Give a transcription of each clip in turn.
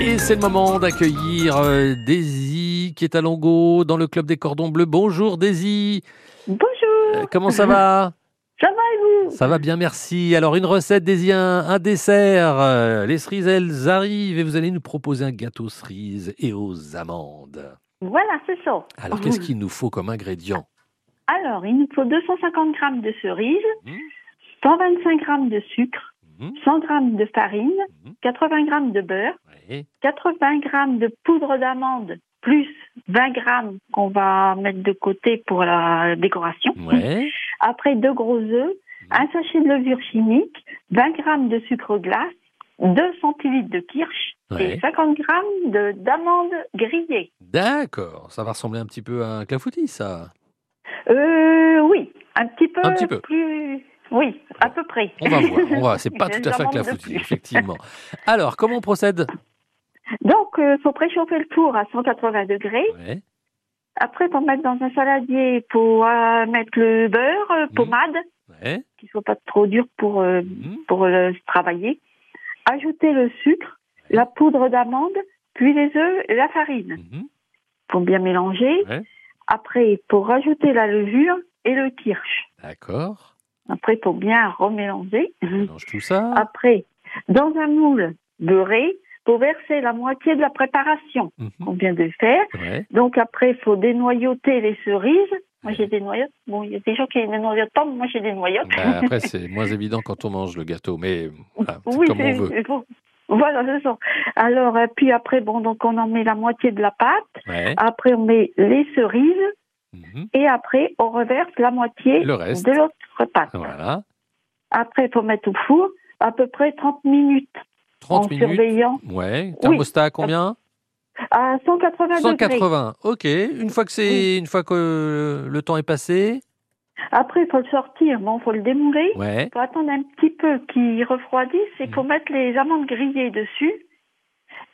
Et c'est le moment d'accueillir euh, Daisy qui est à Longo dans le club des cordons bleus. Bonjour Daisy. Bonjour. Euh, comment ça va? Ça va et vous? Ça va bien, merci. Alors une recette Daisy, un, un dessert. Euh, Les cerises, elles arrivent et vous allez nous proposer un gâteau cerise et aux amandes. Voilà, c'est ça. Alors qu'est-ce qu'il nous faut comme ingrédient? Alors, il nous faut 250 grammes de cerises, Mhm. 125 grammes de sucre, Mhm. 100 grammes de farine, Mhm. 80 grammes de beurre, Ouais. 80 grammes de poudre d'amande, plus 20 grammes qu'on va mettre de côté pour la décoration. Ouais. Après, deux gros œufs, un sachet de levure chimique, 20 grammes de sucre glace, 2 centilitres de kirsch Ouais. et 50 grammes de- d'amandes grillées. D'accord, ça va ressembler un petit peu à un clafoutis, ça. Euh, oui, un petit peu, Un petit peu. plus. Oui, à peu près. On va voir, on va. C'est pas tout à fait un clafoutis, effectivement. Alors, comment on procède? Donc, il faut préchauffer le four à 180 degrés. Ouais. Après, pour mettre dans un saladier, pour euh, mettre le beurre, euh, Mhm. pommade, Ouais. qui soit pas trop dur pour euh, Mhm. pour euh, travailler. Ajouter le sucre, la poudre d'amande, puis les œufs et la farine. Mhm. Pour bien mélanger. Ouais. Après, pour rajouter la levure et le kirsch. D'accord. Après, pour bien remélanger. On mélange tout ça. Après, dans un moule beurré, pour verser la moitié de la préparation Mhm. qu'on vient de faire. Ouais. Donc après, il faut dénoyauter les cerises. Moi, j'ai des noyottes. Bon, il y a des gens qui ne noyotent pas, mais moi, j'ai des noyottes. Bah, après, c'est moins évident quand on mange le gâteau, mais voilà, oui, comme on c'est- veut. bon. Voilà, c'est ça. Alors, puis après, bon, donc on en met la moitié de la pâte. Ouais. Après, on met les cerises. Mhm. Et après, on reverse la moitié Le reste. de l'autre pâte. Voilà. Après, il faut mettre au four à peu près 30 minutes 30 en minutes. surveillant Ouais. Thermostat à combien? À 180 degrés. 180. Ok. Une fois que c'est, une fois que le temps est passé. Après, il faut le sortir. Bon, il faut le démouler. Ouais. Il faut attendre un petit peu qu'il refroidisse et il faut Mhm. mettre les amandes grillées dessus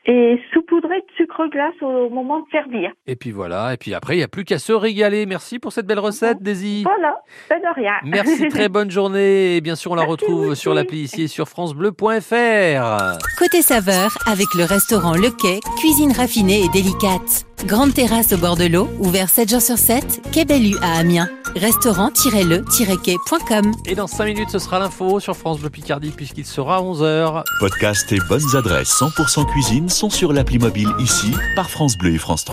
et saupoudrer de sucre glace au moment de servir. Et puis voilà. Et puis après, il n'y a plus qu'à se régaler. Merci pour cette belle recette, Daisy. Voilà, pas de rien. Merci, très bonne journée. Et bien sûr, on la Merci, retrouve sur l'appli ici et sur FranceBleu.fr. Côté saveur, avec le restaurant Le Quai, cuisine raffinée et délicate. Grande terrasse au bord de l'eau, ouvert 7 jours sur 7, Quai Bellu à Amiens. Restaurant-le-quai.com Et dans 5 minutes, ce sera l'info sur France Bleu Picardie puisqu'il sera 11h. Podcast et bonnes adresses 100% cuisine sont sur l'appli mobile ici par France Bleu et France 3.